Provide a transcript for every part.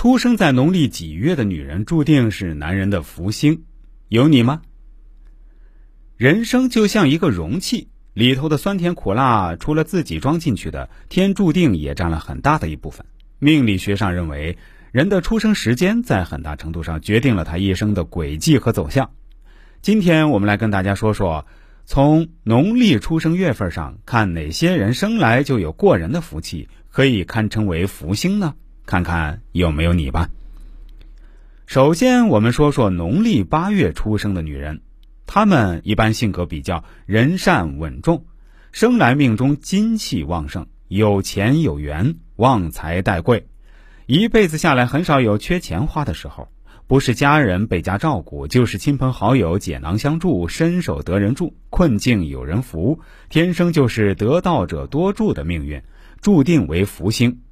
出生在农历几月的女人，注定是男人的福星，有你吗？人生就像一个容器，里头的酸甜苦辣，除了自己装进去的，天注定也占了很大的一部分。命理学上认为，人的出生时间在很大程度上决定了他一生的轨迹和走向。今天我们来跟大家说说，从农历出生月份上看，哪些人生来就有过人的福气，可以堪称为福星呢？看看有没有你吧。首先，我们说说农历八月出生的女人。她们一般性格比较仁善稳重，生来命中金气旺盛，有钱有缘，旺财带贵，一辈子下来很少有缺钱花的时候。不是家人倍加照顾，就是亲朋好友解囊相助，伸手得人助，困境有人扶，天生就是得道者多助的命运，注定为福星。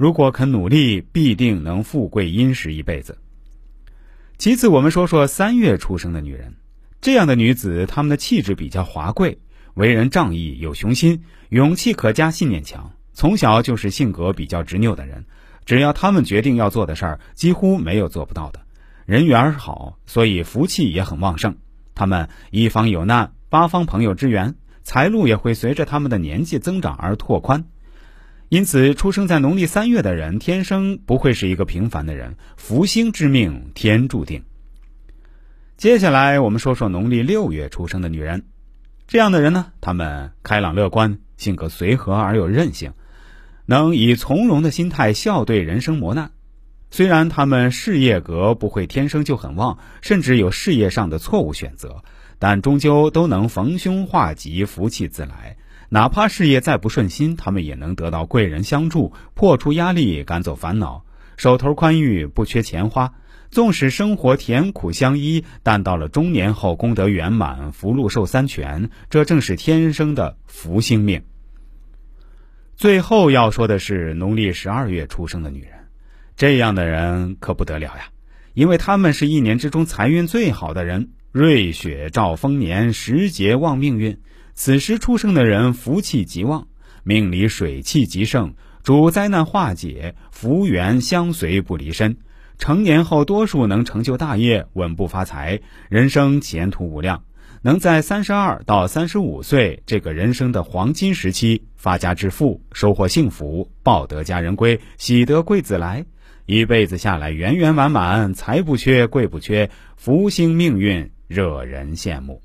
如果肯努力，必定能富贵殷实一辈子。其次，我们说说三月出生的女人。这样的女子，她们的气质比较华贵，为人仗义，有雄心，勇气可嘉，信念强。从小就是性格比较执拗的人，只要他们决定要做的事儿，几乎没有做不到的。人缘好，所以福气也很旺盛。他们一方有难，八方朋友支援，财路也会随着他们的年纪增长而拓宽。因此，出生在农历三月的人，天生不会是一个平凡的人，福星之命，天注定。接下来我们说说农历六月出生的女人，这样的人呢，她们开朗乐观，性格随和而有韧性，能以从容的心态笑对人生磨难。虽然她们事业格不会天生就很旺，甚至有事业上的错误选择，但终究都能逢凶化吉，福气自来。哪怕事业再不顺心，他们也能得到贵人相助，破除压力，赶走烦恼，手头宽裕，不缺钱花。纵使生活甜苦相依，但到了中年后功德圆满，福禄寿三全，这正是天生的福星命。最后要说的是农历十二月出生的女人，这样的人可不得了呀，因为他们是一年之中财运最好的人，瑞雪兆丰年，时节旺命运。此时出生的人福气极旺，命里水气极盛，主灾难化解，福缘相随不离身。成年后，多数能成就大业，稳步发财，人生前途无量。能在三十二到三十五岁这个人生的黄金时期发家致富，收获幸福，抱得佳人归，喜得贵子来，一辈子下来圆圆满满，财不缺，贵不缺，福星命运惹人羡慕。